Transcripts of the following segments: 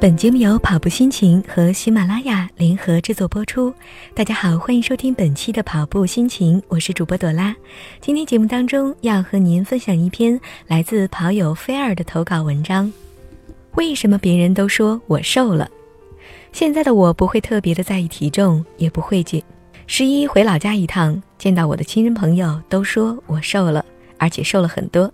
本节目由跑步心情和喜马拉雅联合制作播出。大家好，欢迎收听本期的跑步心情，我是主播朵拉。今天节目当中要和您分享一篇来自跑友菲尔的投稿文章。为什么别人都说我瘦了？现在的我不会特别的在意体重，也不会减。十一回老家一趟，见到我的亲人朋友都说我瘦了，而且瘦了很多。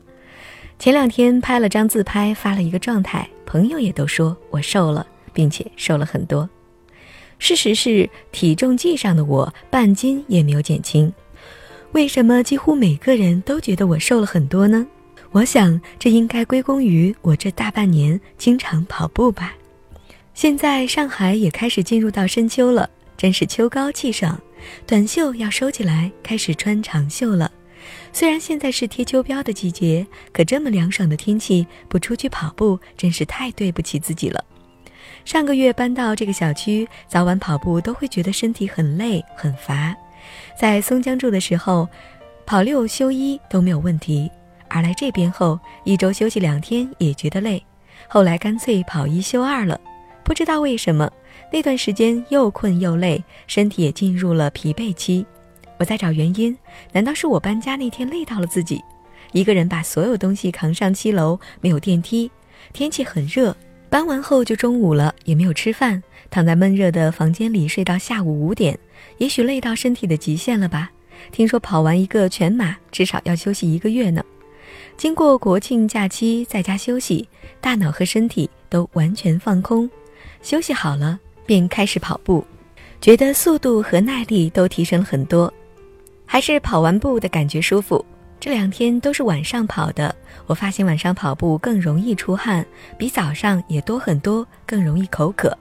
前两天拍了张自拍，发了一个状态，朋友也都说我瘦了，并且瘦了很多。事实是，体重计上的我半斤也没有减轻。为什么几乎每个人都觉得我瘦了很多呢？我想，这应该归功于我这大半年经常跑步吧。现在上海也开始进入到深秋了，真是秋高气爽，短袖要收起来，开始穿长袖了。虽然现在是贴秋膘的季节，可这么凉爽的天气不出去跑步，真是太对不起自己了。上个月搬到这个小区，早晚跑步都会觉得身体很累很乏。在松江住的时候，跑六休一都没有问题，而来这边后，一周休息两天也觉得累，后来干脆跑一休二了。不知道为什么，那段时间又困又累，身体也进入了疲惫期。我在找原因，难道是我搬家那天累到了自己？一个人把所有东西扛上七楼，没有电梯，天气很热，搬完后就中午了，也没有吃饭，躺在闷热的房间里睡到下午五点，也许累到身体的极限了吧？听说跑完一个全马至少要休息一个月呢。经过国庆假期在家休息，大脑和身体都完全放空，休息好了便开始跑步，觉得速度和耐力都提升了很多。还是跑完步的感觉舒服。这两天都是晚上跑的，我发现晚上跑步更容易出汗，比早上也多很多，更容易口渴。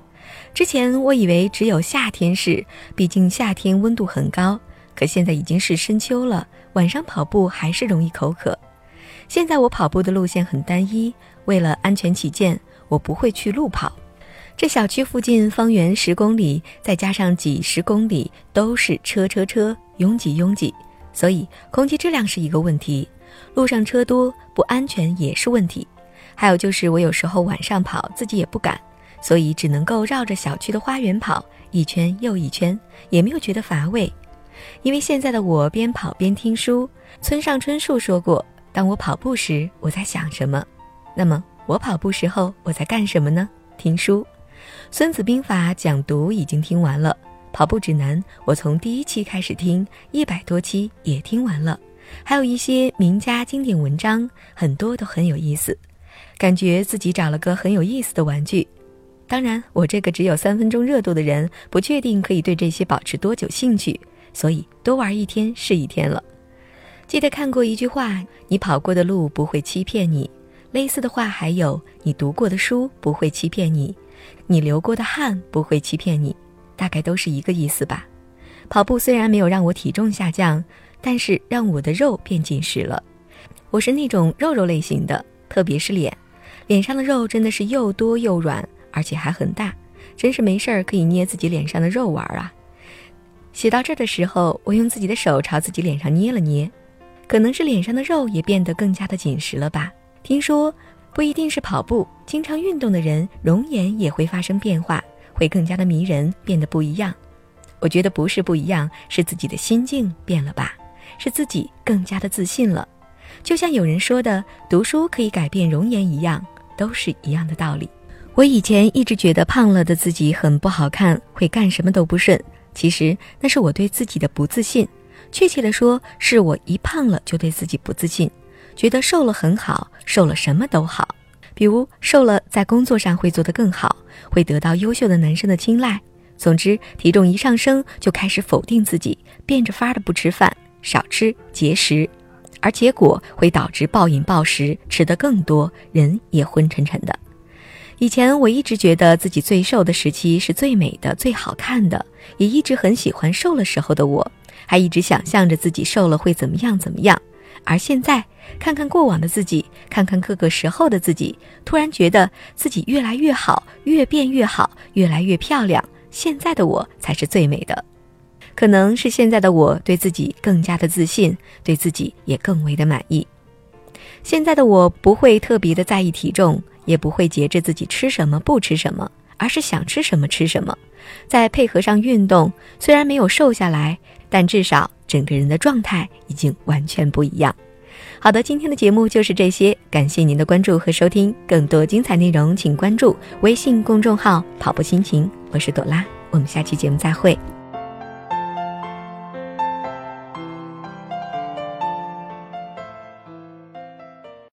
之前我以为只有夏天是，毕竟夏天温度很高，可现在已经是深秋了，晚上跑步还是容易口渴。现在我跑步的路线很单一，为了安全起见，我不会去路跑。这小区附近方圆十公里，再加上几十公里都是车车车。拥挤拥挤，所以空气质量是一个问题，路上车多不安全也是问题。还有就是我有时候晚上跑自己也不敢，所以只能够绕着小区的花园跑一圈又一圈，也没有觉得乏味。因为现在的我边跑边听书，村上春树说过：“当我跑步时，我在想什么？那么我跑步时候我在干什么呢？听书。《孙子兵法》讲读已经听完了。跑步指南，我从第一期开始听，一百多期也听完了，还有一些名家经典文章，很多都很有意思，感觉自己找了个很有意思的玩具。当然，我这个只有三分钟热度的人，不确定可以对这些保持多久兴趣，所以多玩一天是一天了。记得看过一句话：“你跑过的路不会欺骗你。”类似的话还有：“你读过的书不会欺骗你，你流过的汗不会欺骗你。”大概都是一个意思吧。跑步虽然没有让我体重下降，但是让我的肉变紧实了。我是那种肉肉类型的，特别是脸，脸上的肉真的是又多又软，而且还很大，真是没事儿可以捏自己脸上的肉玩啊。写到这儿的时候，我用自己的手朝自己脸上捏了捏，可能是脸上的肉也变得更加的紧实了吧。听说不一定是跑步，经常运动的人容颜也会发生变化。会更加的迷人，变得不一样。我觉得不是不一样，是自己的心境变了吧，是自己更加的自信了。就像有人说的，读书可以改变容颜一样，都是一样的道理。我以前一直觉得胖了的自己很不好看，会干什么都不顺。其实那是我对自己的不自信，确切的说，是我一胖了就对自己不自信，觉得瘦了很好，瘦了什么都好。比如瘦了，在工作上会做得更好，会得到优秀的男生的青睐。总之，体重一上升，就开始否定自己，变着法的不吃饭，少吃节食，而结果会导致暴饮暴食，吃得更多，人也昏沉沉的。以前我一直觉得自己最瘦的时期是最美的、最好看的，也一直很喜欢瘦了时候的我，还一直想象着自己瘦了会怎么样怎么样。而现在，看看过往的自己，看看各个时候的自己，突然觉得自己越来越好，越变越好，越来越漂亮。现在的我才是最美的，可能是现在的我对自己更加的自信，对自己也更为的满意。现在的我不会特别的在意体重，也不会节制自己吃什么不吃什么，而是想吃什么吃什么。再配合上运动，虽然没有瘦下来，但至少整个人的状态已经完全不一样。好的，今天的节目就是这些，感谢您的关注和收听。更多精彩内容，请关注微信公众号“跑步心情”。我是朵拉，我们下期节目再会。